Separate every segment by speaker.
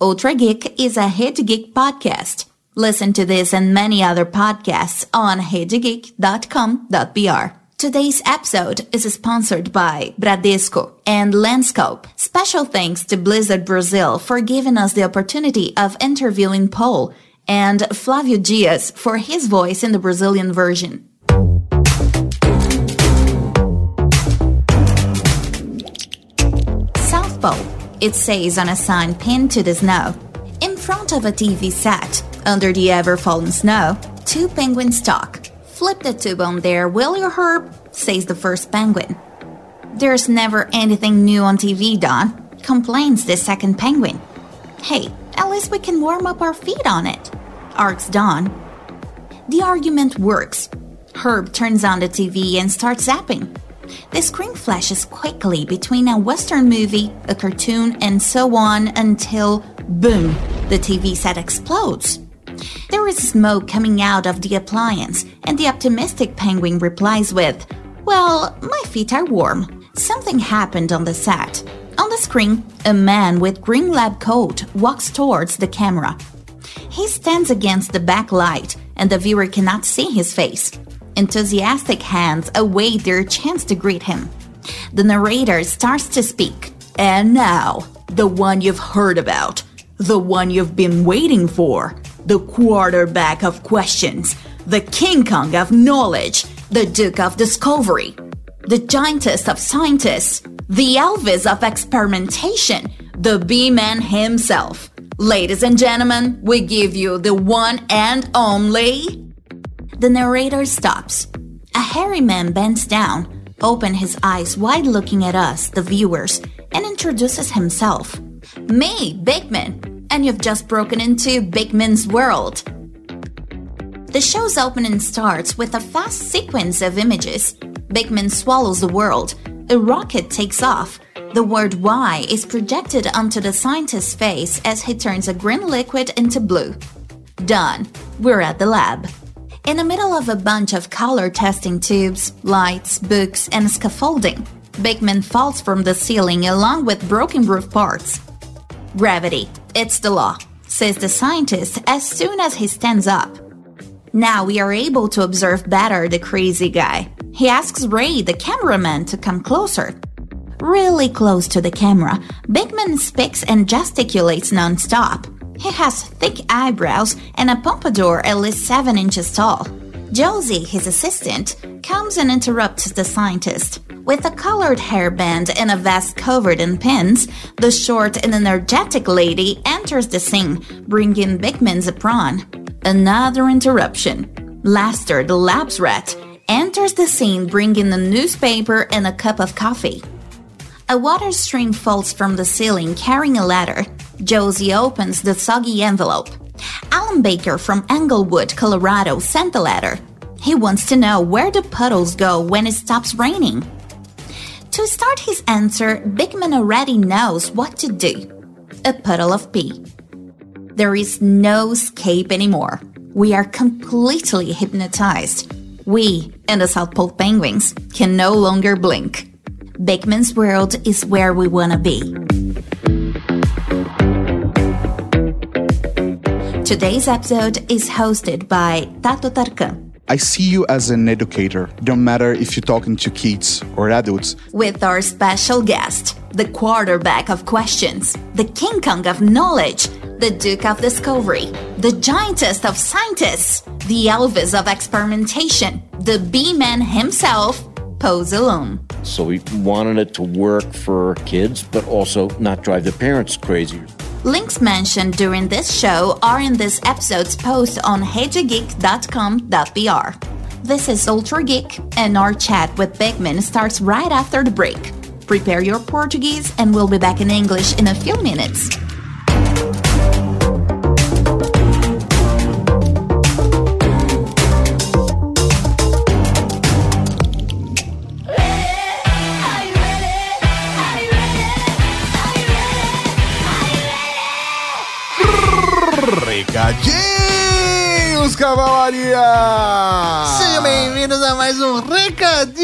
Speaker 1: Ultra Geek is a Rede Geek podcast. Listen to this and many other podcasts on redegeek.com.br. Today's episode is sponsored by Bradesco and Lenscope. Special thanks to Blizzard Brazil for giving us the opportunity of interviewing Paul and Flavio Dias for his voice in the Brazilian version. South Pole, it says on a sign pinned to the snow. In front of a TV set, under the ever falling snow, two penguins talk. Flip the tube on there, will you, Herb? says the first penguin. There's never anything new on TV, Don, complains the second penguin. Hey, at least we can warm up our feet on it, arcs Don. The argument works. Herb turns on the TV and starts zapping. The screen flashes quickly between a Western movie, a cartoon, and so on until, boom, the TV set explodes. There is smoke coming out of the appliance, and the optimistic penguin replies with, Well, my feet are warm. Something happened on the set. On the screen, a man with green lab coat walks towards the camera. He stands against the backlight, and the viewer cannot see his face. Enthusiastic hands await their chance to greet him. The narrator starts to speak. And now, the one you've heard about, the one you've been waiting for, the quarterback of questions, the King Kong of knowledge, the Duke of discovery, the giantest of scientists, the Elvis of experimentation, the B-man himself. Ladies and gentlemen, we give you the one and only. The narrator stops. A hairy man bends down, open his eyes wide looking at us, the viewers, and introduces himself. Me, Beakman, and you've just broken into Beakman's world. The show's opening starts with a fast sequence of images. Beakman swallows the world. A rocket takes off. The word Y is projected onto the scientist's face as he turns a green liquid into blue. Done. We're at the lab. In the middle of a bunch of color testing tubes, lights, books, and scaffolding, Beakman falls from the ceiling along with broken roof parts. Gravity, it's the law, says the scientist as soon as he stands up. Now we are able to observe better the crazy guy. He asks Ray, the cameraman, to come closer. Really close to the camera, Beakman speaks and gesticulates nonstop. He has thick eyebrows and a pompadour at least 7 inches tall. Josie, his assistant, comes and interrupts the scientist. With a colored hairband and a vest covered in pins, the short and energetic lady enters the scene, bringing Beakman's apron. Another interruption. Lester, the lab's rat, enters the scene bringing a newspaper and a cup of coffee. A water stream falls from the ceiling carrying a ladder. Josie opens the soggy envelope. Alan Baker from Englewood, Colorado sent the letter. He wants to know where the puddles go when it stops raining. To start his answer, Beakman already knows what to do. A puddle of pee. There is no escape anymore. We are completely hypnotized. We and the South Pole penguins can no longer blink. Beakman's world is where we want to be. Today's episode is hosted by Tato Tarkan.
Speaker 2: I see you as an educator. Don't matter if you're talking to kids or adults.
Speaker 1: With our special guest, the quarterback of questions, the King Kong of knowledge, the Duke of discovery, the giantest of scientists, the Elvis of experimentation, the B-man himself, Paul Zaloom.
Speaker 3: So we wanted it to work for kids, but also not drive the parents crazy.
Speaker 1: Links mentioned during this show are in this episode's post on redegeek.com.br. This is Ultra Geek, and our chat with Beakman starts right after the break. Prepare your Portuguese, and we'll be back in English in a few minutes.
Speaker 4: Bem-vindos, Cavalaria!
Speaker 5: Sejam bem-vindos a mais um Recadinhos!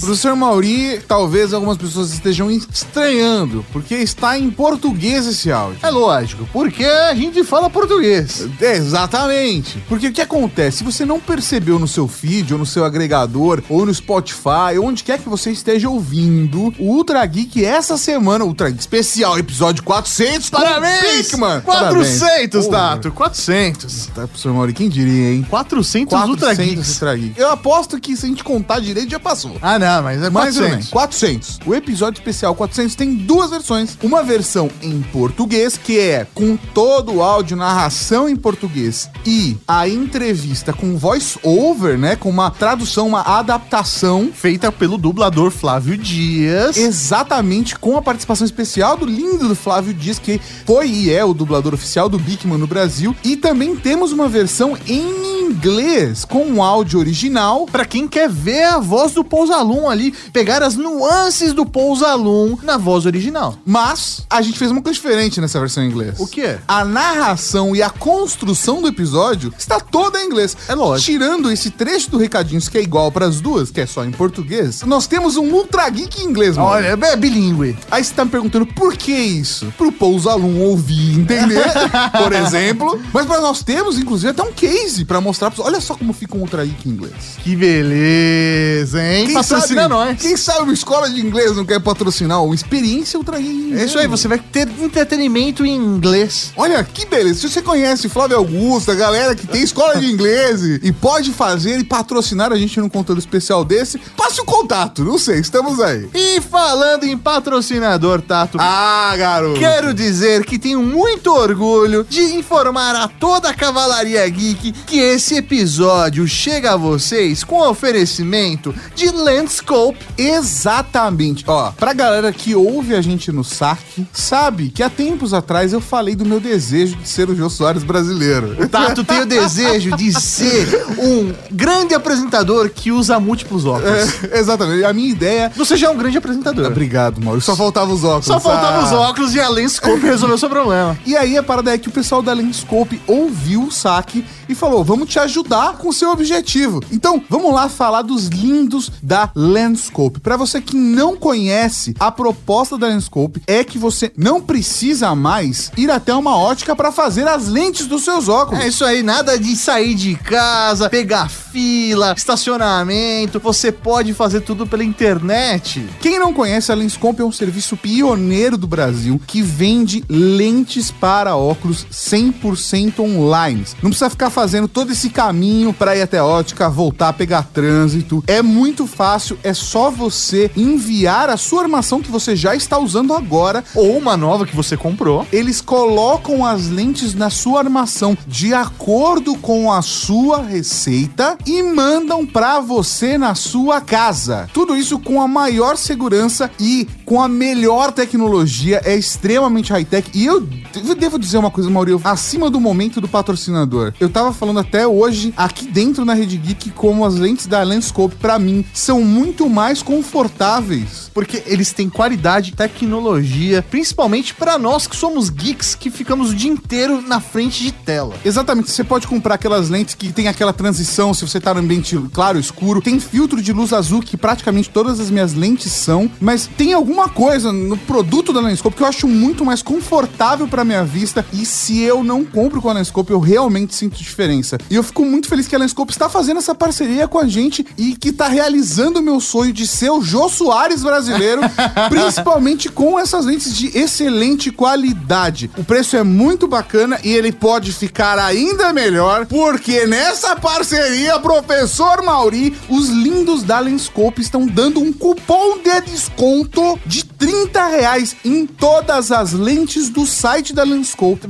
Speaker 4: Professor Mauri, talvez algumas pessoas estejam estranhando, porque está em português esse áudio.
Speaker 5: É lógico, porque a gente fala português.
Speaker 4: É, exatamente. Porque o que acontece? Se você não percebeu no seu feed, ou no seu agregador, ou no Spotify, onde quer que você esteja ouvindo, o Ultra Geek essa semana, Ultra Geek especial, episódio 400,
Speaker 5: Parabéns!
Speaker 4: mano!
Speaker 5: 400,
Speaker 4: Parabéns.
Speaker 5: Tato, 400.
Speaker 4: Professor Mauri, quem diria, hein?
Speaker 5: 400, Ultra
Speaker 4: 400
Speaker 5: Geeks.
Speaker 4: Ultra Geek. Eu aposto que se a gente contar direito, já passou.
Speaker 5: Ah, não, mas é
Speaker 4: Mais ou
Speaker 5: 400.
Speaker 4: menos. 400. O episódio especial 400 tem duas versões. Uma versão em português, que é com todo o áudio, narração em português e a entrevista com voice over, né? Com uma tradução, uma adaptação.
Speaker 5: Feita pelo dublador Flávio Dias.
Speaker 4: Exatamente com a participação especial do lindo do Flávio Dias, que foi e é o dublador oficial do Bigman no Brasil. E também temos uma versão em inglês com o áudio original
Speaker 5: Pra quem quer ver a voz do Pousalum ali, pegar as nuances do Pousalum na voz original.
Speaker 4: Mas a gente fez uma coisa diferente nessa versão em inglês.
Speaker 5: O quê?
Speaker 4: A narração e a construção do episódio está toda em inglês.
Speaker 5: É lógico.
Speaker 4: Tirando esse trecho do Recadinhos que é igual para as duas, que é só em português, nós temos um Ultra Geek em inglês, mano.
Speaker 5: Olha, é bilíngue.
Speaker 4: Aí você tá me perguntando por que isso? Pro Pousalum ouvir e entender, por exemplo. Mas nós temos, inclusive, até um case pra mostrar pra Olha só como fica um Geek em inglês.
Speaker 5: Que beleza, hein? Patrocina
Speaker 4: sabe,
Speaker 5: nós.
Speaker 4: Quem sabe uma escola de inglês não quer patrocinar uma experiência Ultra Geek em inglês.
Speaker 5: É isso aí, você vai ter entretenimento em inglês.
Speaker 4: Olha que beleza. Se você conhece Flávio Augusto, a galera que tem escola de inglês e, e pode fazer e patrocinar a gente num conteúdo especial desse, passe o contato. Não sei, estamos aí.
Speaker 5: E falando em patrocinador, Tato,
Speaker 4: Ah, garoto.
Speaker 5: Quero dizer que tenho muito orgulho de informar a toda a Cavalaria Geek que esse episódio chega a vocês com oferecimento de Landscope.
Speaker 4: Exatamente. Ó, pra galera que ouve a gente no saque, sabe que há tempos atrás eu falei do meu desejo de ser o Jô Soares brasileiro.
Speaker 5: Tato tem o desejo de ser um grande apresentador que usa múltiplos óculos.
Speaker 4: É, exatamente. A minha ideia.
Speaker 5: Você já é um grande apresentador.
Speaker 4: Obrigado, Mauro. Só faltava os óculos.
Speaker 5: Só faltavam os
Speaker 4: Ah.
Speaker 5: óculos e a Landscope resolveu seu problema.
Speaker 4: E aí a parada é que o pessoal da Lenscope ouviu o saque e falou: vamos te ajudar com o seu objetivo. Então, vamos lá falar dos lindos da Lenscope. Para você que não conhece, a proposta da Lenscope é que você não precisa mais ir até uma ótica para fazer as lentes dos seus óculos.
Speaker 5: É isso aí, nada de sair de casa, pegar fila, estacionamento. Você pode fazer tudo pela internet.
Speaker 4: Quem não conhece, a Lenscope é um serviço pioneiro do Brasil que vende lentes para óculos 100% online. Não precisa ficar fazendo todo esse caminho para ir até ótica, voltar, pegar trânsito. É muito fácil, é só você enviar a sua armação que você já está usando agora.
Speaker 5: Ou uma nova que você comprou.
Speaker 4: Eles colocam as lentes na sua armação de acordo com a sua receita e mandam para você na sua casa. Tudo isso com a maior segurança e com a melhor tecnologia. É extremamente high-tech. E eu devo dizer uma coisa, Maurício, acima do momento do patrocinador. Eu tava falando até hoje aqui dentro na Rede Geek como as lentes da Lenscope para mim são muito mais confortáveis.
Speaker 5: Porque eles têm qualidade, tecnologia, principalmente pra nós que somos geeks que ficamos o dia inteiro na frente de tela.
Speaker 4: Exatamente, você pode comprar aquelas lentes que tem aquela transição se você tá no ambiente claro, escuro. Tem filtro de luz azul que praticamente todas as minhas lentes são, mas tem alguma coisa no produto da Lenscope que eu acho muito mais confortável pra minha vista e se eu não compro com a Lenscope, eu realmente sinto diferença. E eu fico muito feliz que a Lenscope está fazendo essa parceria com a gente e que tá realizando o meu sonho de ser o Jô Soares brasileiro, principalmente com essas lentes de excelente qualidade. O preço é muito bacana e ele pode ficar ainda melhor, porque nessa parceria, professor Mauri, os lindos da Lenscope estão dando um cupom de desconto de 30 reais em todas as lentes do site da Lenscope.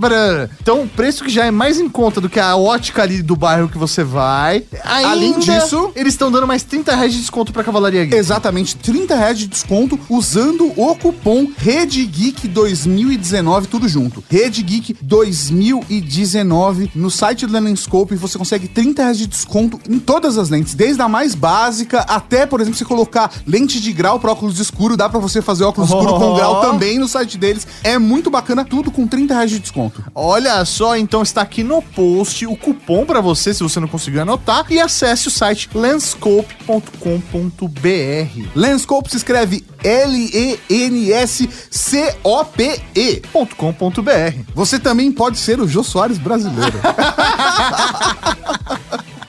Speaker 5: Então, o preço que já é mais em conta do que a ótica ali do bairro que você vai. Ainda,
Speaker 4: Além disso-
Speaker 5: eles estão dando mais 30 reais de desconto pra Cavalaria Geek.
Speaker 4: Exatamente, 30 reais de desconto usando o cupom RedeGeek 2019, tudo junto. RedeGeek 2019 no site da Lenscope você consegue 30 reais de desconto em todas as lentes, desde a mais básica até, por exemplo, você colocar lente de grau para óculos escuro, dá para você fazer óculos escuro
Speaker 5: Oh.
Speaker 4: com grau também no site deles. É muito bacana, tudo com 30 reais de desconto.
Speaker 5: Olha só, então está aqui no post o cupom para você, se você não conseguiu anotar, e acesse o site lenscope.com.br.
Speaker 4: Lenscope se escreve L-E-N-S-C-O-P-E.
Speaker 5: .com.br.
Speaker 4: Você também pode ser o Jô Soares brasileiro.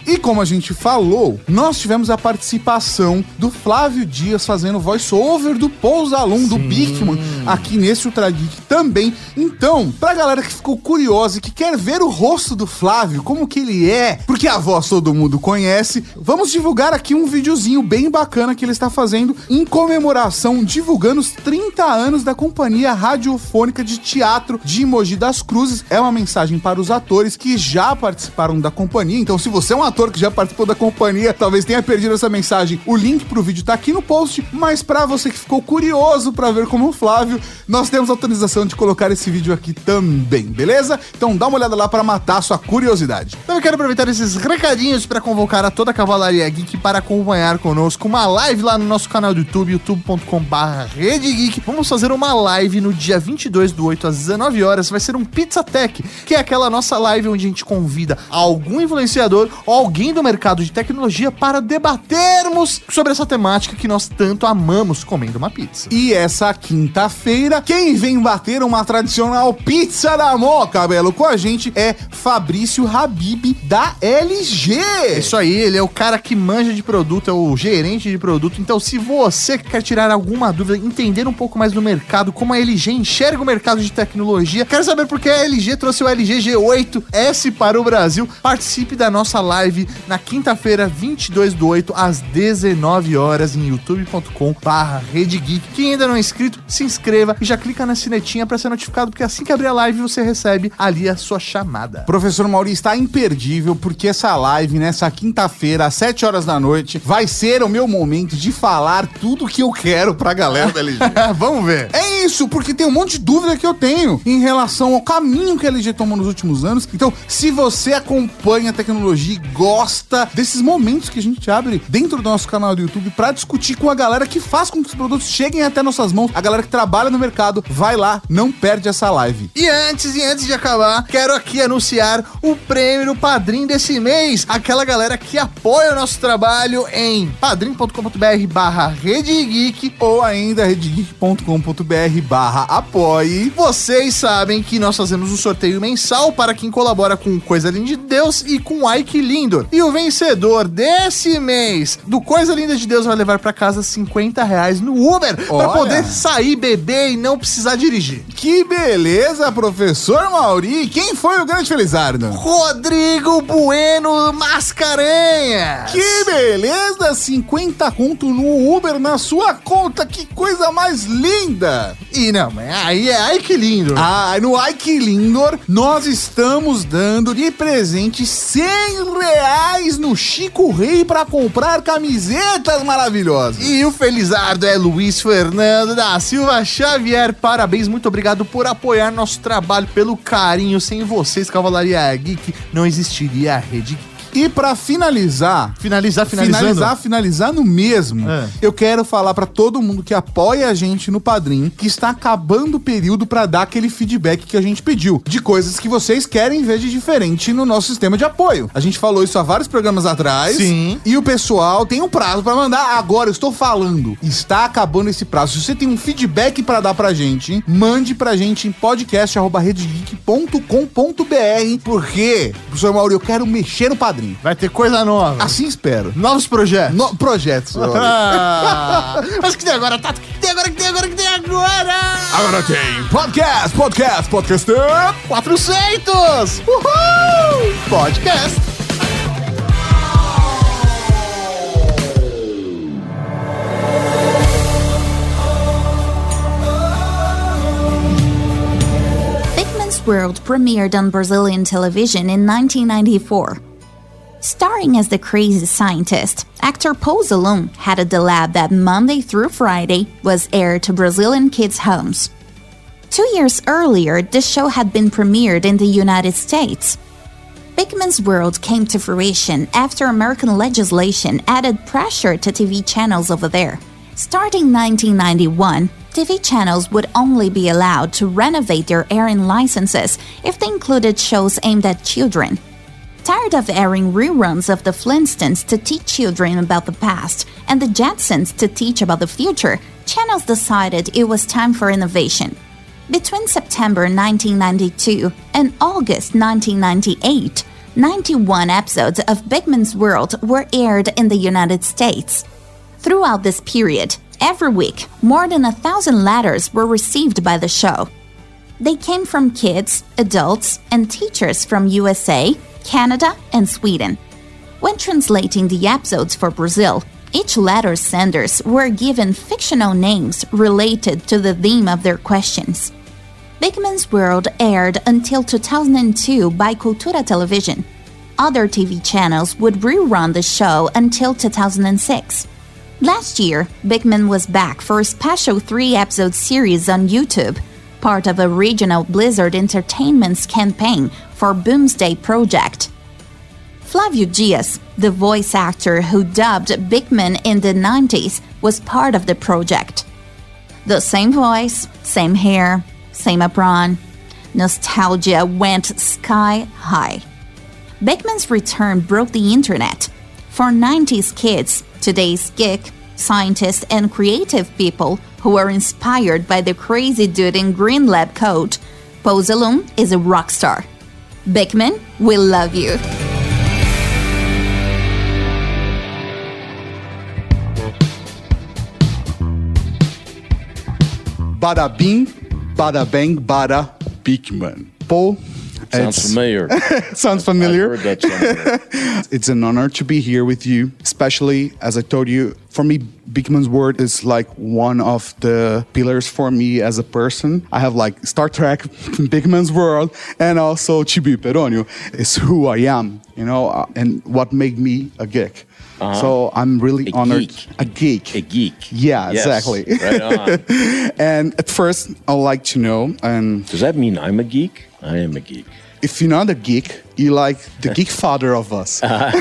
Speaker 4: E como a gente falou, nós tivemos a participação do Flávio Dias fazendo voice-over do Pousalum, do Bigman, aqui nesse Ultra Geek também. Então, pra galera que ficou curiosa e que quer ver o rosto do Flávio, como que ele é, porque a voz todo mundo conhece, vamos divulgar aqui um videozinho bem bacana que ele está fazendo em comemoração, divulgando os 30 anos da Companhia Radiofônica de Teatro de Mogi das Cruzes. É uma mensagem para os atores que já participaram da companhia. Então, se você é um ator que já participou da companhia, talvez tenha perdido essa mensagem. O link pro vídeo tá aqui no post, mas para você que ficou curioso para ver como o Flávio, nós temos autorização de colocar esse vídeo aqui também, beleza? Então dá uma olhada lá para matar a sua curiosidade.
Speaker 5: Então eu quero aproveitar esses recadinhos para convocar a toda a Cavalaria Geek para acompanhar conosco uma live lá no nosso canal do YouTube, youtube.com.br. Vamos fazer uma live no dia 22 do 8 às 19 horas. Vai ser um Pizza Tech, que é aquela nossa live onde a gente convida algum influenciador ou alguém do mercado de tecnologia para debatermos sobre essa temática que nós tanto amamos comendo uma pizza.
Speaker 4: E essa quinta-feira, quem vem bater uma tradicional pizza da Moca, Belo, com a gente é Fabrício Habib da LG.
Speaker 5: Isso aí, ele é o cara que manja de produto, é o gerente de produto. Então, se você quer tirar alguma dúvida, entender um pouco mais do mercado, como a LG enxerga o mercado de tecnologia, quer saber por que a LG trouxe o LG G8S para o Brasil, participe da nossa live na quinta-feira, 22 do 8, às 19 horas, em youtube.com/barra Geek. Quem ainda não é inscrito, se inscreva e já clica na sinetinha para ser notificado, porque assim que abrir a live, você recebe ali a sua chamada.
Speaker 4: Professor Mauri está imperdível porque essa live nessa quinta-feira às 7 horas da noite vai ser o meu momento de falar tudo que eu quero pra galera da LG.
Speaker 5: Vamos ver.
Speaker 4: É isso, porque tem um monte de dúvida que eu tenho em relação ao caminho que a LG tomou nos últimos anos. Então, se você acompanha a tecnologia e gosta desses momentos que a gente abre dentro do nosso canal do YouTube pra discutir com a galera que faz com que os produtos cheguem até nossas mãos, a galera que trabalha no mercado, vai lá, não perde essa live.
Speaker 5: E antes e antes de acabar, quero aqui anunciar o prêmio Padrim desse mês. Aquela galera que apoia o nosso trabalho em padrim.com.br barra Rede Geek.
Speaker 4: Ou ainda redgeek.com.br barra apoie.
Speaker 5: Vocês sabem que nós fazemos um sorteio mensal para quem colabora com Coisa Linda de Deus e com Ike E o vencedor desse mês do Coisa Linda de Deus vai levar para casa 50 reais no Uber para poder sair, beber e não precisar dirigir.
Speaker 4: Que beleza, professor Mauri. Quem foi o grande Felizardo?
Speaker 5: Rodrigo Bueno Mascarenhas.
Speaker 4: Que beleza, 50 conto no Uber na sua conta, que coisa mais linda!
Speaker 5: E não, mas aí é ai que lindo.
Speaker 4: Ah, no Ike Lindor, nós estamos dando de presente 100 reais no Chico Rei para comprar camisetas maravilhosas.
Speaker 5: E o Felizardo é Luiz Fernando da Silva Xavier. Parabéns, muito obrigado por apoiar nosso trabalho, pelo carinho. Sem vocês, Cavalaria Geek, não existiria a Rede Geek.
Speaker 4: E para finalizar,
Speaker 5: Finalizar, finalizando.
Speaker 4: finalizar, finalizar no mesmo.
Speaker 5: É.
Speaker 4: Eu quero falar pra todo mundo que apoia a gente no Padrim que está acabando o período pra dar aquele feedback que a gente pediu, de coisas que vocês querem ver de diferente no nosso sistema de apoio. A gente falou isso há vários programas atrás.
Speaker 5: Sim.
Speaker 4: E o pessoal tem um prazo pra mandar. Agora eu estou falando, está acabando esse prazo. Se você tem um feedback pra dar pra gente, mande pra gente em podcast@redegeek.com.br, porque, professor Mauro, eu quero mexer no Padrim.
Speaker 5: Vai ter coisa nova.
Speaker 4: Assim espero.
Speaker 5: Novos projetos.
Speaker 4: No, projetos.
Speaker 5: Ah, mas o que tem agora, Tato? O que tem agora? O que tem agora? O que tem agora?
Speaker 4: Agora tem podcast, podcast, podcast.
Speaker 5: 400! Uhul! Podcast.
Speaker 1: World premiered on Brazilian television in 1994. Starring as the crazy scientist, actor Paul Zaloom headed the lab that Monday through Friday was aired to Brazilian kids' homes. Two years earlier, the show had been premiered in the United States. Beakman's World came to fruition after American legislation added pressure to TV channels over there. Starting 1991, TV channels would only be allowed to renovate their airing licenses if they included shows aimed at children. Tired of airing reruns of the Flintstones to teach children about the past and the Jetsons to teach about the future, channels decided it was time for innovation. Between September 1992 and August 1998, 91 episodes of Beakman's World were aired in the United States. Throughout this period, every week, more than a thousand letters were received by the show. They came from kids, adults, and teachers from USA, Canada, and Sweden. When translating the episodes for Brazil, each letter senders were given fictional names related to the theme of their questions. Beakman's World aired until 2002 by Cultura Television. Other TV channels would rerun the show until 2006. Last year, Beakman was back for a special three episode series on YouTube, part of a regional Blizzard Entertainment's campaign for Boomsday Project. Flavio Dias, the voice actor who dubbed Beakman in the 90s, was part of the project. The same voice, same hair, same apron. Nostalgia went sky high. Beakman's return broke the internet. For 90s kids, today's geek, scientists, and creative people who are inspired by the crazy dude in green lab coat, Paul Zaloom is a rock star. Beakman, we love you.
Speaker 2: Bada bing, bada bang, bada Beakman. Paul,
Speaker 3: Sounds
Speaker 2: it's-
Speaker 3: familiar.
Speaker 2: sounds familiar.
Speaker 3: heard that.
Speaker 2: It's an honor to be here with you, especially as I told you. For me, Beakman's word is like one of the pillars for me as a person. I have like Star Trek, Beakman's world, and also Chibi Peronio is who I am, you know, uh, and what made me a geek. So I'm really
Speaker 3: Uh-huh. A
Speaker 2: honored.
Speaker 3: geek.
Speaker 2: A geek.
Speaker 3: A geek.
Speaker 2: Yeah,
Speaker 3: Yes,
Speaker 2: exactly.
Speaker 3: Right on.
Speaker 2: and at first, I'd like to know, and
Speaker 3: Does that mean I'm a geek? I am a geek.
Speaker 2: if you're not a geek, you're like the geek father of us.
Speaker 3: right,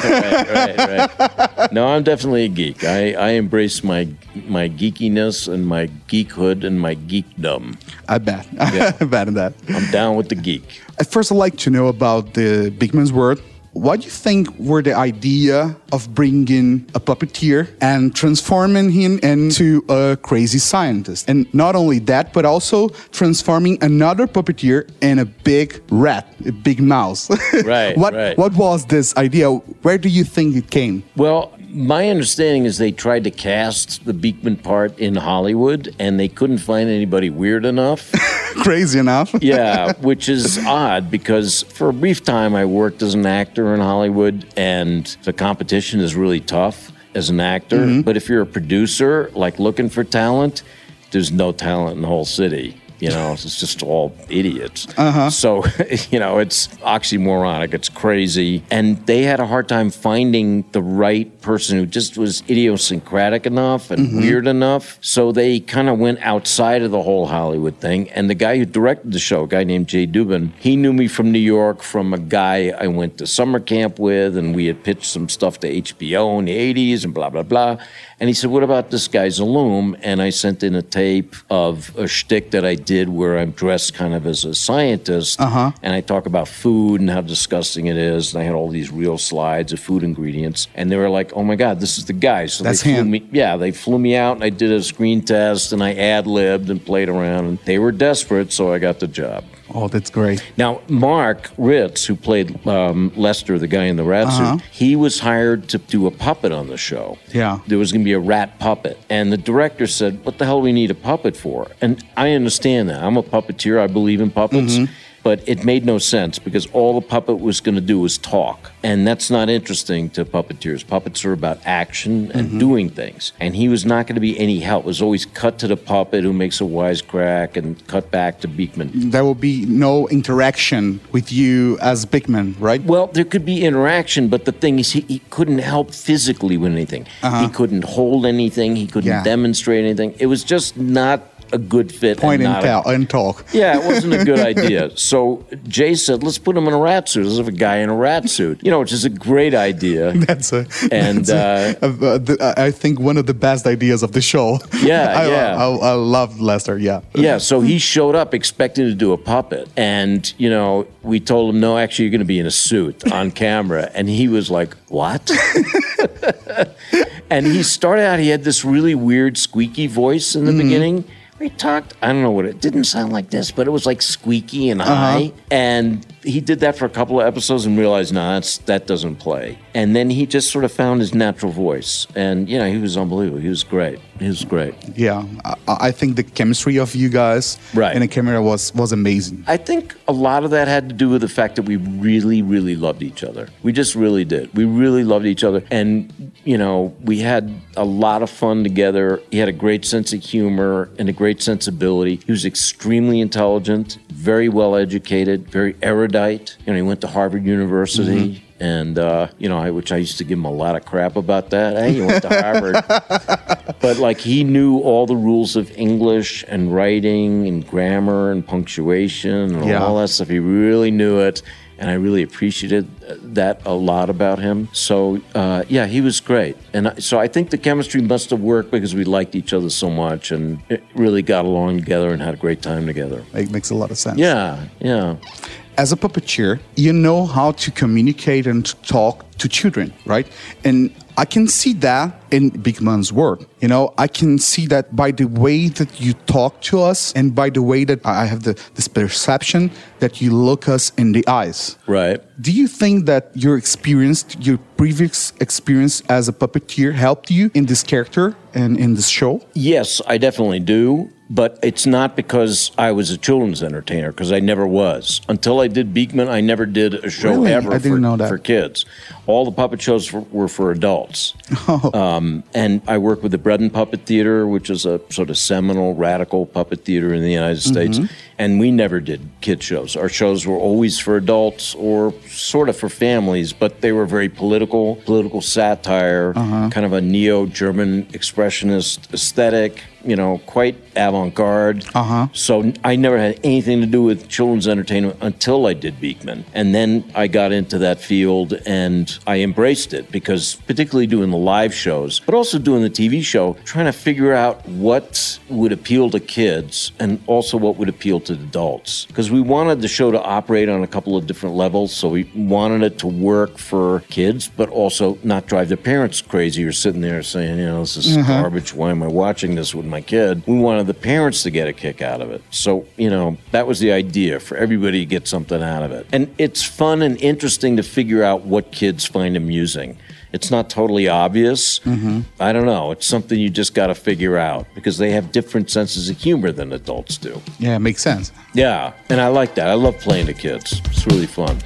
Speaker 3: right, right. No, I'm definitely a geek. I, I embrace my my geekiness and my geekhood and my geekdom.
Speaker 2: I bet. I bet in that.
Speaker 3: I'm down with the geek.
Speaker 2: At first, I'd like to know about the Beakman's word. What do you think were the idea of bringing a puppeteer and transforming him into a crazy scientist? And not only that, but also transforming another puppeteer in a big rat, a big mouse.
Speaker 3: Right,
Speaker 2: what,
Speaker 3: right.
Speaker 2: What was this idea? Where do you think it came?
Speaker 3: Well, my understanding is they tried to cast the Beakman part in Hollywood and they couldn't find anybody weird enough.
Speaker 2: Crazy enough.
Speaker 3: yeah, which is odd because for a brief time I worked as an actor in Hollywood and the competition is really tough as an actor. But if you're a producer, like looking for talent, there's no talent in the whole city. You know, it's just all idiots. Uh-huh. So, you know, it's oxymoronic. It's crazy. And they had a hard time finding the right person who just was idiosyncratic enough and weird enough. So they kind of went outside of the whole Hollywood thing. And the guy who directed the show, a guy named Jay Dubin, he knew me from New York from a guy I went to summer camp with, and we had pitched some stuff to HBO in the 80s and blah, blah, blah. And he said, What about this guy Zaloom? And I sent in a tape of a shtick that I did where I'm dressed kind of as a scientist.
Speaker 2: Uh-huh.
Speaker 3: And I talk about food and how disgusting it is. And I had all these real slides of food ingredients. And they were like, Oh my God, this is the guy. So
Speaker 2: That's
Speaker 3: they flew
Speaker 2: him.
Speaker 3: me yeah, they flew me out and I did a screen test and I ad libbed and played around. And they were desperate, so I got the job.
Speaker 2: Oh, that's great.
Speaker 3: Now, Mark Ritts, who played um, Lester, the guy in the rat
Speaker 2: Uh-huh.
Speaker 3: suit, he was hired to do a puppet on the show.
Speaker 2: Yeah.
Speaker 3: There was going to be a rat puppet. And the director said, What the hell do we need a puppet for? And I understand that. I'm a puppeteer, I believe in puppets.
Speaker 2: Mm-hmm.
Speaker 3: But it made no sense because all the puppet was going to do was talk. And that's not interesting to puppeteers. Puppets are about action and
Speaker 2: Mm-hmm.
Speaker 3: doing things. And he was not going to be any help. It was always cut to the puppet who makes a wisecrack and cut back to Beakman.
Speaker 2: There will be no interaction with you as Beakman, right?
Speaker 3: Well, there could be interaction, but the thing is, he, he couldn't help physically with anything. He couldn't hold anything. He couldn't
Speaker 2: Uh-huh. Yeah.
Speaker 3: demonstrate anything. It was just not a good fit.
Speaker 2: Point and,
Speaker 3: not a-
Speaker 2: and talk.
Speaker 3: yeah, it wasn't a good idea. So Jay said, let's put him in a rat suit. Let's have a guy in a rat suit, you know, which is a great idea.
Speaker 2: That's a
Speaker 3: And,
Speaker 2: that's a- uh, the- I think one of the best ideas of the show.
Speaker 3: Yeah,
Speaker 2: I,
Speaker 3: yeah.
Speaker 2: I, I love Lester. Yeah,
Speaker 3: Yeah, so he showed up expecting to do a puppet. And, you know, we told him, no, actually, you're going to be in a suit on camera. And he was like, what? and he started out, he had this really weird, squeaky voice in the beginning. He talked, I don't know what it didn't sound like this, but it was like squeaky and uh-huh. high. And he did that for a couple of episodes and realized, no, that's, that doesn't play. And then he just sort of found his natural voice. And, you know, he was unbelievable. He was great. He was great.
Speaker 2: yeah. I, I think the chemistry of you guys
Speaker 3: Right.
Speaker 2: in the camera was was amazing.
Speaker 3: I think a lot of that had to do with the fact that we really, really loved each other. We just really did. We really loved each other. And, you know, we had a lot of fun together. He had a great sense of humor and a great sensibility. He was extremely intelligent, very well educated, very erudite. You know, he went to Harvard University. And uh, you know, I, which I used to give him a lot of crap about that. Hey, you went to Harvard, but like he knew all the rules of English and writing and grammar and punctuation and
Speaker 2: Yeah.
Speaker 3: all that stuff. He really knew it, and I really appreciated that a lot about him. So uh, yeah, he was great, and so I think the chemistry must have worked because we liked each other so much and it really got along together and had a great time together.
Speaker 2: It makes a lot of sense.
Speaker 3: Yeah, yeah.
Speaker 2: As a puppeteer, you know how to communicate and to talk to children, right? And I can see that in Beakman's work. You know, I can see that by the way that you talk to us and by the way that I have the, this perception that you look us in the eyes.
Speaker 3: Right.
Speaker 2: Do you think that your experience, your previous experience as a puppeteer helped you in this character and in this show?
Speaker 3: Yes, I definitely do. But it's not because I was a children's entertainer, because I never was. Until I did Beakman, I never did a show
Speaker 2: Really?
Speaker 3: ever
Speaker 2: I didn't
Speaker 3: for,
Speaker 2: know that.
Speaker 3: for kids. All the puppet shows were, were for adults.
Speaker 2: Oh.
Speaker 3: Um, and I worked with the Bread and Puppet Theater, which is a sort of seminal, radical puppet theater in the United States.
Speaker 2: Mm-hmm.
Speaker 3: And we never did kid shows. Our shows were always for adults or sort of for families, but they were very political, political satire,
Speaker 2: Uh-huh.
Speaker 3: kind of a neo German expressionist aesthetic, you know, quite avant garde.
Speaker 2: Uh-huh.
Speaker 3: So I never had anything to do with children's entertainment until I did Beakman. And then I got into that field and I embraced it because, particularly doing the live shows, but also doing the TV show, trying to figure out what would appeal to kids and also what would appeal to adults. Because we wanted the show to operate on a couple of different levels. So we wanted it to work for kids, but also not drive their parents crazy or sitting there saying, you know, this is garbage. Why am I watching this with my kid? We wanted the parents to get a kick out of it. So, you know, that was the idea for everybody to get something out of it. And it's fun and interesting to figure out what kids find amusing. It's not totally obvious. Mm-hmm. I don't know. It's something you just got to figure out because they have different senses of humor than adults do.
Speaker 2: Yeah, it makes sense.
Speaker 3: Yeah, and I like that. I love playing to kids. It's really fun.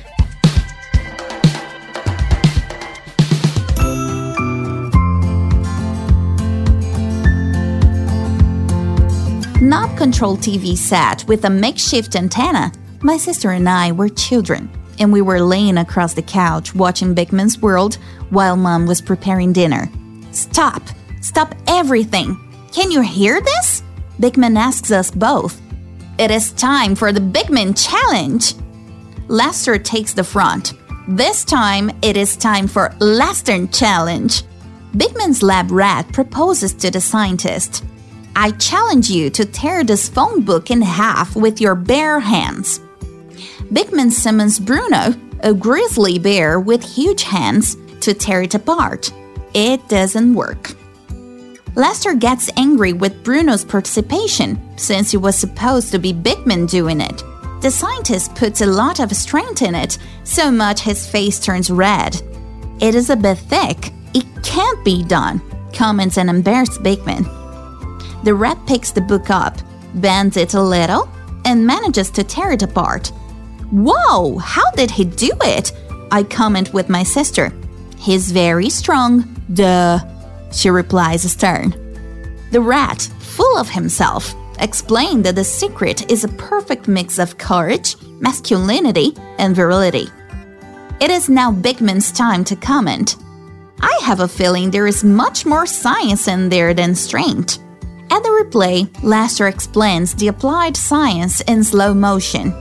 Speaker 1: Knob control TV set with a makeshift antenna, my sister and I were children, and we were laying across the couch watching Beakman's World while mom was preparing dinner. Stop! Stop everything! Can you hear this? Beakman asks us both. It is time for the Beakman Challenge! Lester takes the front. This time, it is time for Lester Challenge. Beakman's lab rat proposes to the scientist. I challenge you to tear this phone book in half with your bare hands. Beakman summons Bruno, a grizzly bear with huge hands, to tear it apart. It doesn't work. Lester gets angry with Bruno's participation, since it was supposed to be Beakman doing it. The scientist puts a lot of strength in it, so much his face turns red. It is a bit thick. It can't be done, comments an embarrassed Beakman. The rat picks the book up, bends it a little, and manages to tear it apart. Whoa, how did he do it? I comment with my sister. He's very strong, duh, she replies stern. The rat, full of himself, explained that the secret is a perfect mix of courage, masculinity, and virility. It is now Beakman's time to comment. I have a feeling there is much more science in there than strength. At the replay, Lester explains the applied science in slow motion.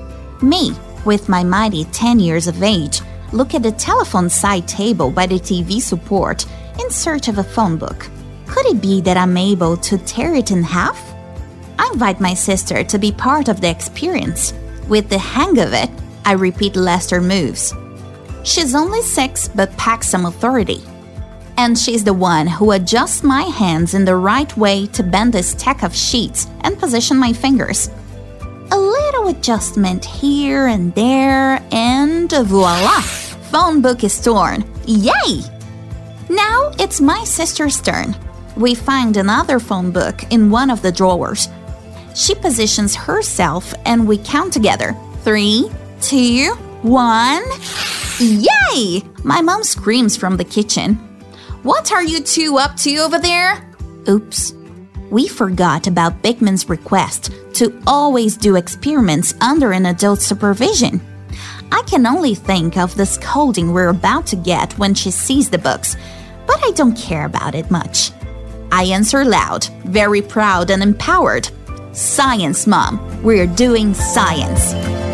Speaker 1: Me, with my mighty 10 years of age, look at the telephone side table by the TV support in search of a phone book. Could it be that I'm able to tear it in half? I invite my sister to be part of the experience. With the hang of it, I repeat Lester moves. She's only six but packs some authority. And she's the one who adjusts my hands in the right way to bend the stack of sheets and position my fingers. A little adjustment here and there, and voila! Phone book is torn. Yay! Now it's my sister's turn. We find another phone book in one of the drawers. She positions herself and we count together. Three, two, one. Yay! My mom screams from the kitchen. What are you two up to over there? Oops. We forgot about Beakman's request to always do experiments under an adult supervision. I can only think of the scolding we're about to get when she sees the books, but I don't care about it much. I answer loud, very proud and empowered. Science, Mom. We're doing science.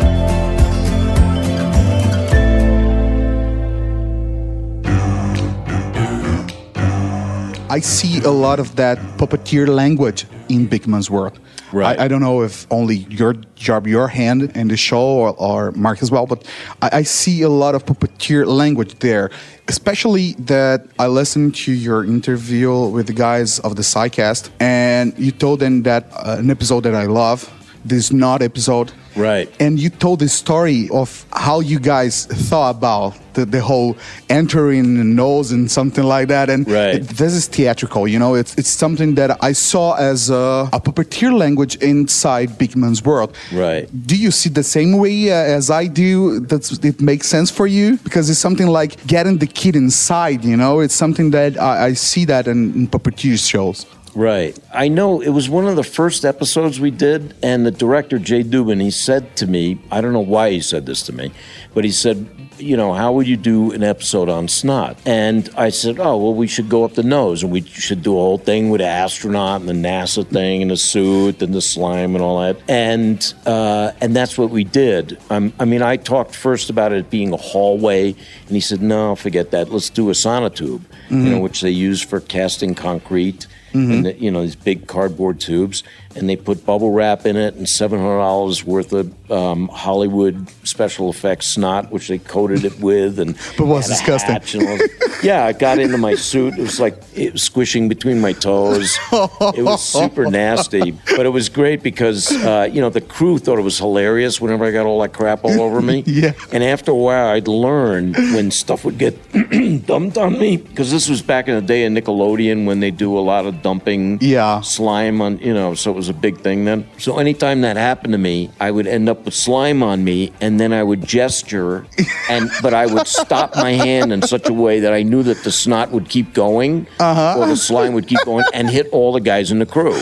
Speaker 2: I see a lot of that puppeteer language in Beakman's world.
Speaker 3: Right.
Speaker 2: I, I don't know if only your job, your hand in the show, or, or Mark as well, but I, I see a lot of puppeteer language there. Especially that I listened to your interview with the guys of the SciCast, and you told them that uh, an episode that I love, this not episode.
Speaker 3: Right.
Speaker 2: And you told the story of how you guys thought about the, the whole entering the nose and something like that. And
Speaker 3: Right.
Speaker 2: it- this is theatrical, you know, it's, it's something that I saw as a, a puppeteer language inside Beakman's world.
Speaker 3: Right.
Speaker 2: Do you see the same way uh, as I do? That's, it makes sense for you? Because it's something like getting the kid inside, you know, it's something that I, I see that in, in puppeteer shows.
Speaker 3: Right. I know it was one of the first episodes we did, and the director, Jay Dubin, he said to me, I don't know why he said this to me, but he said, you know, how would you do an episode on snot? And I said, oh, well, we should go up the nose and we should do a whole thing with an astronaut and the NASA thing and the suit and the slime and all that. And uh, and that's what we did. Um, I mean, I talked first about it being a hallway, and he said, no, forget that. Let's do a sonotube, you know, which they use for casting concrete Mm-hmm. and the, you know these big cardboard tubes, and they put bubble wrap in it and seven hundred dollars worth of um, Hollywood special effects snot, which they coated it with, and
Speaker 2: But was disgusting.
Speaker 3: all yeah, it got into my suit. It was like it was squishing between my toes. It was super nasty, but it was great because uh, you know the crew thought it was hilarious whenever I got all that crap all over me.
Speaker 2: Yeah.
Speaker 3: And after a while, I'd learn when stuff would get dumped on me because this was back in the day of Nickelodeon when they do a lot of dumping
Speaker 2: Yeah.
Speaker 3: slime on, you know, so it was a big thing then. So anytime that happened to me, I would end up with slime on me and then I would gesture and but I would stop my hand in such a way that I knew that the snot would keep going uh-huh. or the slime would keep going and hit all the guys in the crew.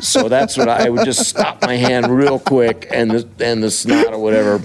Speaker 3: So that's what I, I would just stop my hand real quick and the and the snot or whatever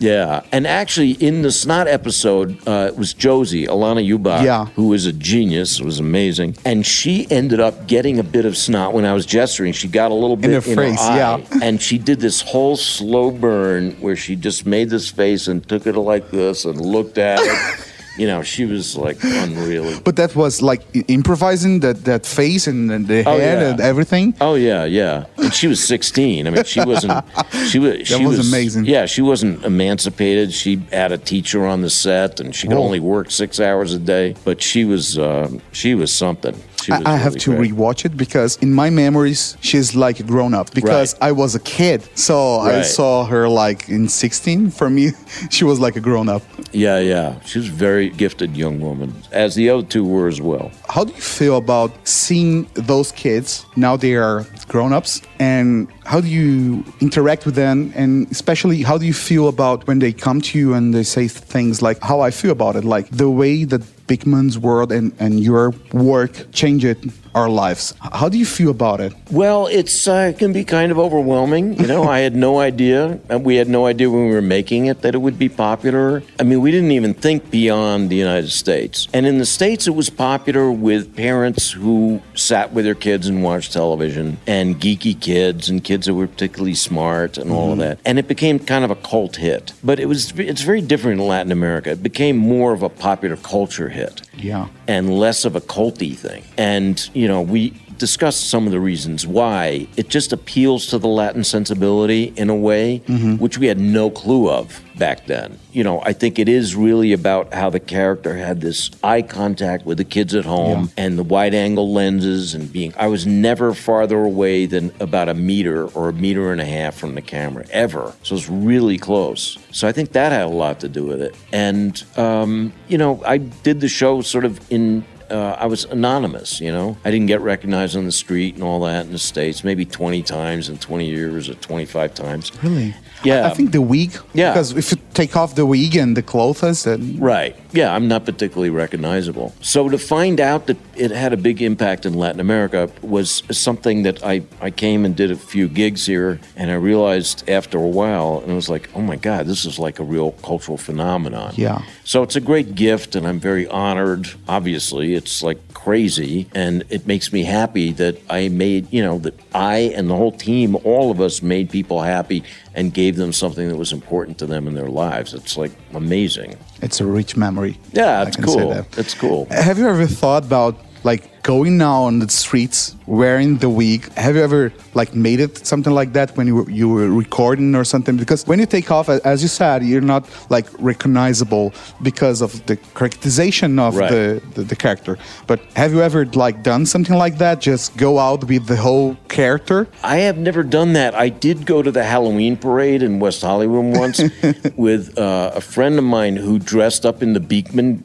Speaker 3: yeah, and actually, in the snot episode, uh, it was Josie Alanna Ubach,
Speaker 2: Yeah.
Speaker 3: who was a genius, was amazing, and she ended up getting a bit of snot when I was gesturing. She got a little bit
Speaker 2: her
Speaker 3: in
Speaker 2: face,
Speaker 3: her eye,
Speaker 2: yeah.
Speaker 3: and she did this whole slow burn where she just made this face and took it like this and looked at it. you know, she was like unreal.
Speaker 2: But that was like improvising that, that face and, and the
Speaker 3: Oh,
Speaker 2: head
Speaker 3: yeah.
Speaker 2: and everything.
Speaker 3: Oh yeah, yeah. And she was 16. I mean, she wasn't. She was. She
Speaker 2: was amazing.
Speaker 3: Yeah, she wasn't emancipated. She had a teacher on the set, and she could
Speaker 2: Whoa.
Speaker 3: only work six hours a day. But she was. Um, she was something. She was
Speaker 2: I, I have to
Speaker 3: great.
Speaker 2: rewatch it because in my memories she's like a grown up because
Speaker 3: Right.
Speaker 2: I was a kid. So I saw her like in 16. For me, she was like a grown up.
Speaker 3: Yeah, yeah. She was very gifted young woman, as the other two were as well.
Speaker 2: How do you feel about seeing those kids now they are grown ups and how do you interact with them, and especially how do you feel about when they come to you and they say things like how I feel about it, like the way that Beakman's world and, and your work changed our lives. How do you feel about it?
Speaker 3: Well, it's uh, can be kind of overwhelming. You know, I had no idea. and We had no idea when we were making it that it would be popular. I mean, we didn't even think beyond the United States. And in the States, it was popular with parents who sat with their kids and watched television, and geeky kids and kids that were particularly smart and all of mm-hmm. that. And it became kind of a cult hit. But it was it's very different in Latin America. It became more of a popular culture hit
Speaker 2: Yeah.
Speaker 3: and less of a culty thing. And, you know, we discussed some of the reasons why. It just appeals to the Latin sensibility in a way which we had no clue of back then. You know, I think it is really about how the character had this eye contact with the kids at home and the wide angle lenses and being I was never farther away than about a meter or a meter and a half from the camera ever. So it's really close. So I think that had a lot to do with it. And um, you know, I did the show sort of in uh, I was anonymous, you know. I didn't get recognized on the street and all that in the States, maybe 20 times in 20 years or 25 times.
Speaker 2: Really?
Speaker 3: Yeah.
Speaker 2: I think the wig.
Speaker 3: Yeah.
Speaker 2: Because if you take off the wig and the clothes, then
Speaker 3: Right. Yeah, I'm not particularly recognizable. So to find out that it had a big impact in Latin America was something that I, I came and did a few gigs here, and I realized after a while, and it was like, oh my God, this is like a real cultural phenomenon.
Speaker 2: Yeah.
Speaker 3: So it's a great gift, and I'm very honored. Obviously, it's like crazy, and it makes me happy that I made, you know, that I and the whole team, all of us made people happy and gave them something that was important to them in their lives. It's like amazing.
Speaker 2: It's a rich memory.
Speaker 3: Yeah, it's cool. It's cool.
Speaker 2: Have you ever thought about like going now on the streets wearing the wig? Have you ever like made it something like that when you were, you were recording or something? Because when you take off, as you said, you're not like recognizable because of the characterization of
Speaker 3: Right.
Speaker 2: the, the the character. But have you ever like done something like that? Just go out with the whole character?
Speaker 3: I have never done that. I did go to the Halloween parade in West Hollywood once with uh, a friend of mine who dressed up in the Beakman.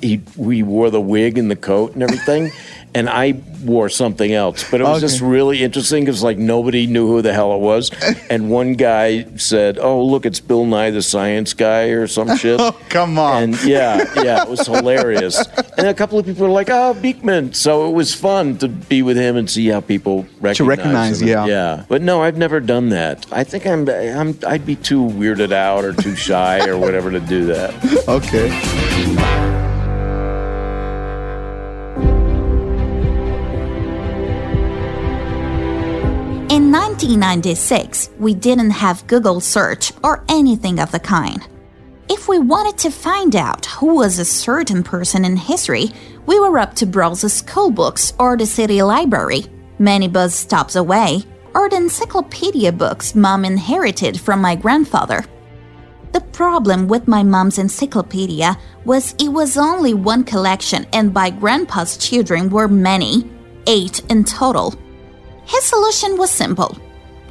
Speaker 3: He we wore the wig and the coat and everything, and I wore something else. But it was just really interesting because like nobody knew who the hell it was, and one guy said, "Oh, look, it's Bill Nye the Science Guy" or some shit.
Speaker 2: Oh, come on.
Speaker 3: And yeah, yeah, it was hilarious. And a couple of people were like, "Oh, Beakman." So it was fun to be with him and see how people recognize,
Speaker 2: recognize,
Speaker 3: him.
Speaker 2: yeah.
Speaker 3: yeah. But no, I've never done that. I think I'm, I'm, I'd be too weirded out or too shy or whatever to do that.
Speaker 2: Okay.
Speaker 1: In 1996, we didn't have Google search or anything of the kind. If we wanted to find out who was a certain person in history, we were up to browse the school books or the city library, many bus stops away, or the encyclopedia books mom inherited from my grandfather. The problem with my mom's encyclopedia was it was only one collection, and my grandpa's children were many, eight in total. His solution was simple.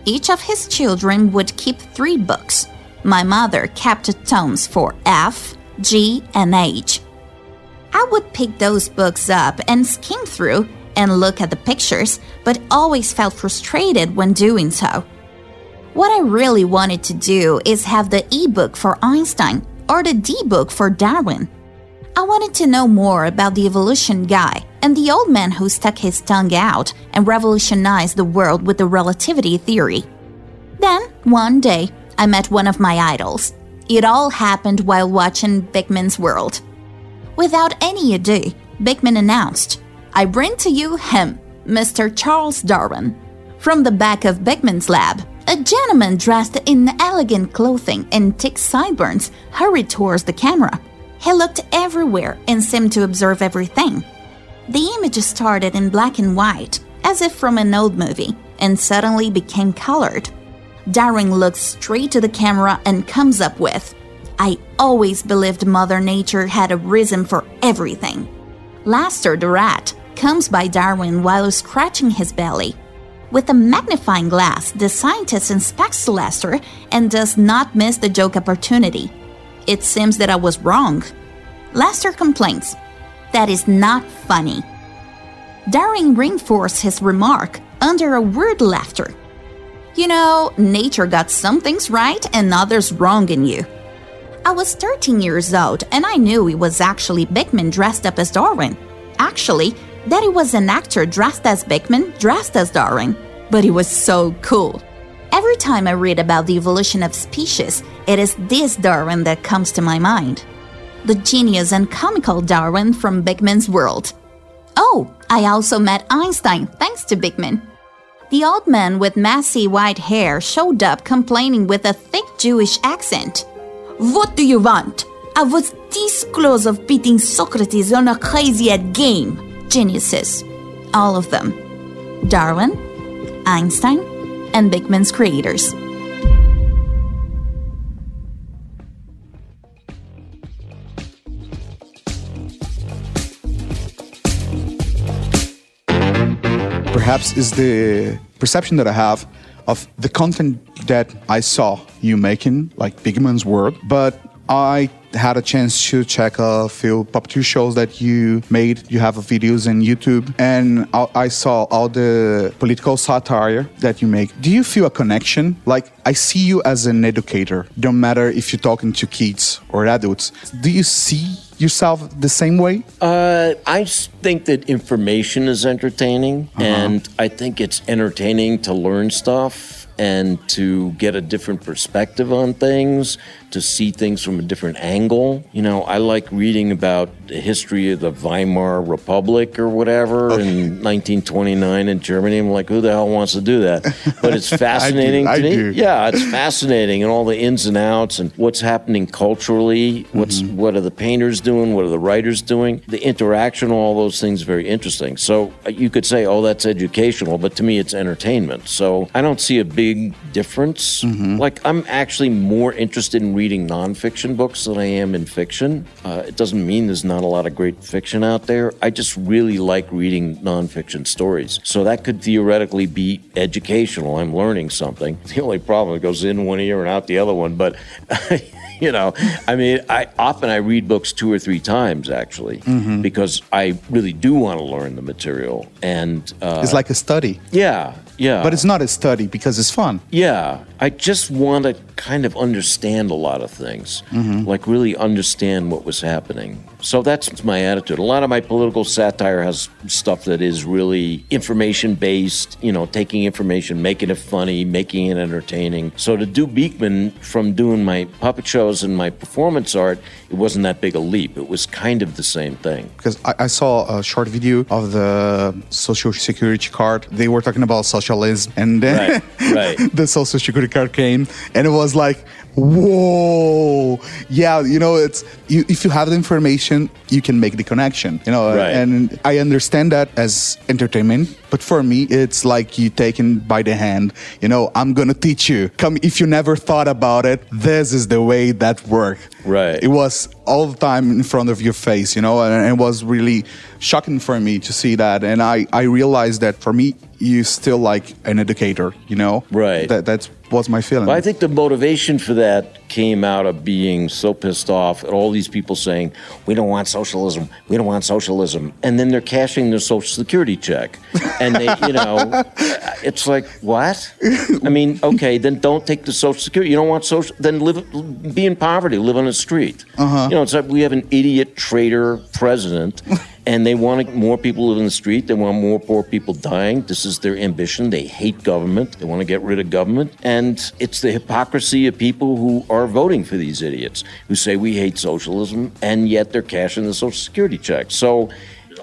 Speaker 1: Each of his children would keep three books. My mother kept tomes for F, G, and H. I would pick those books up and skim through and look at the pictures, but always felt frustrated when doing so. What I really wanted to do is have the e-book for Einstein or the D-book for Darwin. I wanted to know more about the evolution guy and the old man who stuck his tongue out and revolutionized the world with the relativity theory. Then, one day, I met one of my idols. It all happened while watching Beakman's World. Without any ado, Beakman announced, I bring to you him, Mr. Charles Darwin. From the back of Beakman's lab, a gentleman dressed in elegant clothing and thick sideburns hurried towards the camera. He looked everywhere and seemed to observe everything. The image started in black and white, as if from an old movie, and suddenly became colored. Darwin looks straight to the camera and comes up with, I always believed Mother Nature had a reason for everything. Lester the rat comes by Darwin while scratching his belly. With a magnifying glass, the scientist inspects Lester and does not miss the joke opportunity. It seems that I was wrong. Lester complains, That is not funny. Darwin reinforced his remark under a word laughter. You know, nature got some things right and others wrong in you. I was 13 years old and I knew it was actually Beakman dressed up as Darwin. Actually, that it was an actor dressed as Beakman, dressed as Darwin. But it was so cool. Every time I read about the evolution of species, it is this Darwin that comes to my mind. The genius and comical Darwin from Beakman's world. Oh, I also met Einstein thanks to Beakman. The old man with messy white hair showed up complaining with a thick Jewish accent. What do you want? I was this close of beating Socrates on a crazy at game. Geniuses. All of them. Darwin, Einstein, and Beakman's creators.
Speaker 2: Perhaps is the perception that I have of the content that I saw you making, like Beakman's World. But I had a chance to check a few puppeteer shows that you made. You have videos on YouTube, and I I saw all the political satire that you make. Do you feel a connection? Like I see you as an educator. Don't matter if you're talking to kids or adults. Do you see yourself the same way?
Speaker 3: Uh, I think that information is entertaining, and I think it's entertaining to learn stuff and to get a different perspective on things, to see things from a different angle. You know, I like reading about the history of the Weimar Republic or whatever in 1929 in Germany. I'm like, who the hell wants to do that? But it's fascinating
Speaker 2: I
Speaker 3: to me.
Speaker 2: do.
Speaker 3: Yeah, it's fascinating and all the ins and outs and what's happening culturally. What's what are the painters doing? What are the writers doing? The interaction, all those things, very interesting. So uh, you could say, oh, that's educational, but to me, it's entertainment. So I don't see a big difference. Like I'm actually more interested in reading nonfiction books than I am in fiction. Uh, it doesn't mean there's not a lot of great fiction out there. I just really like reading nonfiction stories. So that could theoretically be educational. I'm learning something. The only problem it goes in one ear and out the other one. But you know, I mean, I often I read books two or three times actually because I really do want to learn the material. And uh,
Speaker 2: It's like a study,
Speaker 3: yeah, yeah,
Speaker 2: but it's not a study because it's fun.
Speaker 3: yeah, I just want to kind of understand a lot of things, like really understand what was happening. So that's my attitude. A lot of my political satire has stuff that is really information based, you know, taking information, making it funny, making it entertaining. So to do Beakman from doing my puppet shows and my performance art, it wasn't that big a leap. It was kind of the same thing.
Speaker 2: because I, I saw a short video of the social security card. They were talking about socialism, and then
Speaker 3: Right, right.
Speaker 2: the social security card came, and it was like, whoa, yeah, you know, it's you, if you have the information, you can make the connection, you know,
Speaker 3: Right.
Speaker 2: and I understand that as entertainment, but for me, it's like you taken by the hand, you know, I'm gonna teach you. Come, if you never thought about it, this is the way that work.
Speaker 3: Right.
Speaker 2: It was all the time in front of your face, you know, and it was really shocking for me to see that. And I, I realized that for me, you still like an educator, you know?
Speaker 3: Right.
Speaker 2: That that was my feeling.
Speaker 3: Well, I think the motivation for that came out of being so pissed off at all these people saying, we don't want socialism, we don't want socialism. And then they're cashing their social security check. And they, you know, it's like, what? I mean, okay, then don't take the social security. You don't want social, then live, be in poverty, live on the street. Uh-huh. You know, it's like we have an idiot traitor president. And they want more people live in the street. They want more poor people dying. This is their ambition. They hate government. They want to get rid of government. And it's the hypocrisy of people who are voting for these idiots who say we hate socialism, and yet they're cashing the Social Security check. So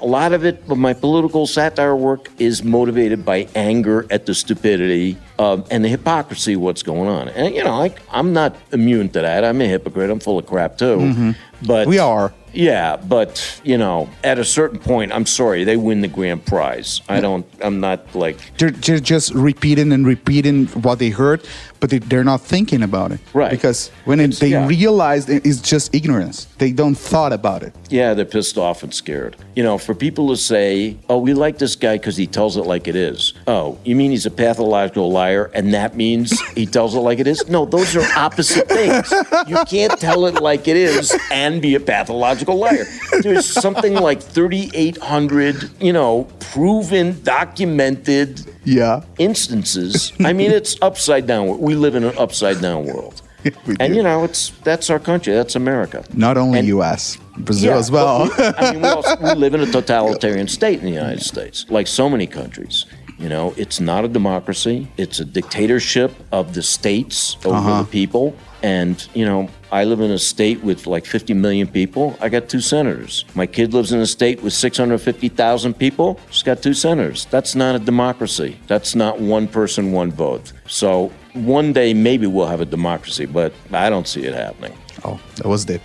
Speaker 3: a lot of it, of my political satire work, is motivated by anger at the stupidity um, and the hypocrisy of what's going on. And, you know, I, I'm not immune to that. I'm a hypocrite. I'm full of crap, too. But
Speaker 2: we are.
Speaker 3: yeah, but you know, at a certain point, I'm sorry, they win the grand prize. I don't. I'm not like
Speaker 2: They're, they're just repeating and repeating what they heard, but they, they're not thinking about it.
Speaker 3: Right.
Speaker 2: Because when it, they
Speaker 3: yeah.
Speaker 2: realize it- it's just ignorance, they don't thought about it.
Speaker 3: yeah, they're pissed off and scared. You know, for people to say, "Oh, we like this guy because he tells it like it is." Oh, you mean he's a pathological liar liar, and that means he tells it like it is. No, those are opposite things. You can't tell it like it is and be a pathological liar. There's something like 3,800, you know, proven, documented
Speaker 2: Yeah.
Speaker 3: instances. I mean, it's upside down. We live in an upside down world. And
Speaker 2: do.
Speaker 3: you know, it's that's our country. That's America.
Speaker 2: Not only
Speaker 3: And-
Speaker 2: U.S., Brazil
Speaker 3: Yeah,
Speaker 2: as well.
Speaker 3: we- I mean, we, also, we live in a totalitarian state in the United States, like so many countries. You know, it's not a democracy. It's a dictatorship of the states over
Speaker 2: Uh-huh.
Speaker 3: the people. And, you know, I live in a state with like 50 million people. I got two senators. My kid lives in a state with 650,000 people. She's got two senators. That's not a democracy. That's not one person, one vote. So one day maybe we'll have a democracy, but I don't see it happening.
Speaker 2: oh, that was deep.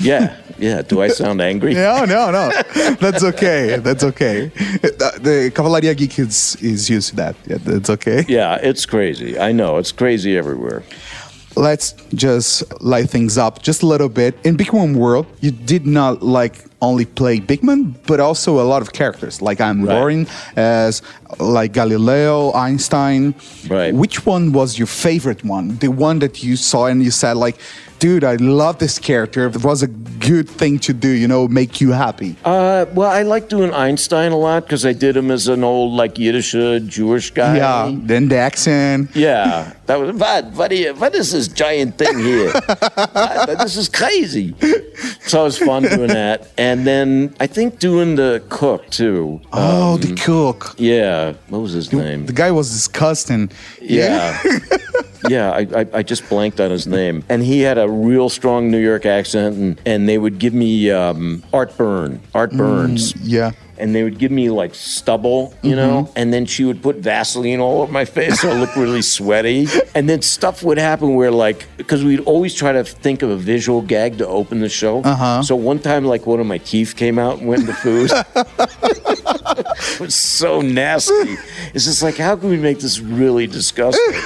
Speaker 3: Yeah, yeah. Do I sound angry?
Speaker 2: No, no, no. That's okay. That's okay. The, Cavalaria Geek is, is used to that. Yeah, that's okay.
Speaker 3: Yeah, it's crazy. I know it's crazy everywhere.
Speaker 2: Let's just light things up just a little bit. In Big Beakman World, you did not like only play Beakman, but also a lot of characters. Like I'm
Speaker 3: Right.
Speaker 2: As like Galileo, Einstein.
Speaker 3: Right.
Speaker 2: Which one was your favorite one? The one that you saw and you said like, dude, I love this character. It was a good thing to do, you know, make you happy.
Speaker 3: Uh, well, I like doing Einstein a lot because I did him as an old like Yiddish uh, Jewish guy.
Speaker 2: yeah. Then the accent.
Speaker 3: Yeah, that was what? What, you, what is this giant thing here? This is crazy. So it was fun doing that, and then I think doing the cook too.
Speaker 2: Oh, the cook.
Speaker 3: Yeah, what was his name?
Speaker 2: The guy was disgusting.
Speaker 3: Yeah. yeah, I, I, I just blanked on his name. And he had a real strong New York accent, and, and they would give me um, Art Burn, Art Burns.
Speaker 2: Yeah.
Speaker 3: And they would give me like stubble, you know, and then she would put Vaseline all over my face so I looked really sweaty. And then stuff would happen where, like, because we'd always try to think of a visual gag to open the show. Uh-huh. So one time, like, one of my teeth came out and went in the food. it was so nasty. It's just like, how can we make this really disgusting?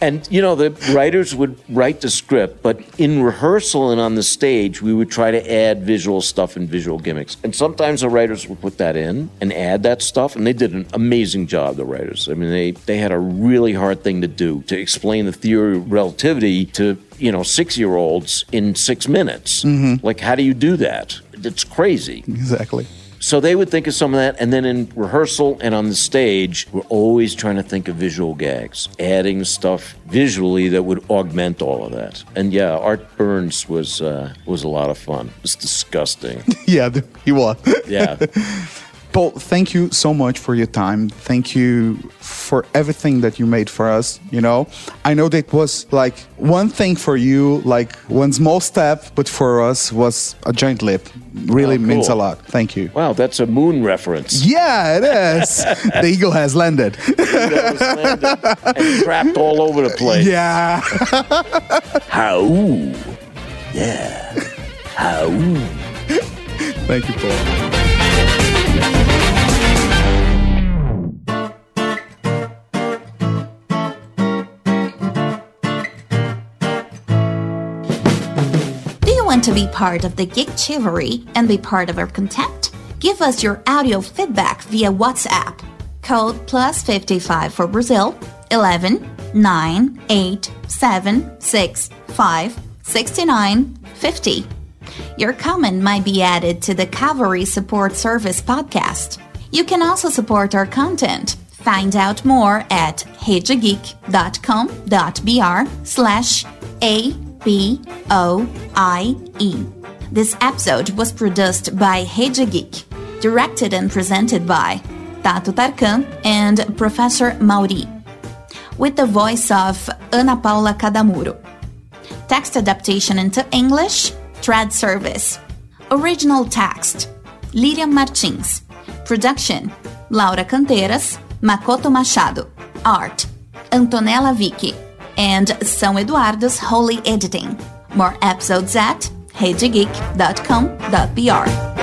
Speaker 3: And you know, the writers would write the script, but in rehearsal and on the stage, we would try to add visual stuff and visual gimmicks. And sometimes the writers would put that in and add that stuff, and they did an amazing job. The writers, I mean, they they had a really hard thing to do to explain the theory of relativity to you know six year olds in six minutes. Mm-hmm. Like, how do you do that? It's crazy.
Speaker 2: Exactly.
Speaker 3: So they would think of some of that, and then in rehearsal and on the stage, we're always trying to think of visual gags, adding stuff visually that would augment all of that. And yeah, Art Burns was uh, was a lot of fun. It was disgusting.
Speaker 2: Yeah, he was.
Speaker 3: Yeah,
Speaker 2: Paul, thank you so much for your time. Thank you for everything that you made for us. You know, I know that was like one thing for you, like one small step, but for us was a giant leap. Really
Speaker 3: Oh, cool.
Speaker 2: means a lot. Thank you.
Speaker 3: wow, that's a moon reference.
Speaker 2: Yeah, it is. the eagle has landed.
Speaker 3: Was landed and crapped all over the place.
Speaker 2: yeah.
Speaker 3: How? Yeah. How?
Speaker 2: Thank you, Paul.
Speaker 1: Want to be part of the Geek Chivalry and be part of our content? Give us your audio feedback via WhatsApp. Code plus 55 for Brazil 11 9 8 7 6 5 69 50. Your comment might be added to the Cavalry Support Service podcast. You can also support our content. Find out more at redegeek.com.br slash A-B-O-I-E. This episode was produced by Heja Geek, directed and presented by Tato Tarkan and Professor Mauri, with the voice of Ana Paula Cadamuro. Text adaptation into English, Trad Service. Original text, Lilian Martins. Production, Laura Canteiras, Makoto Machado. Art, Antonella Vicky. And São Eduardo's Holy Editing. More episodes at redegeek.com.br.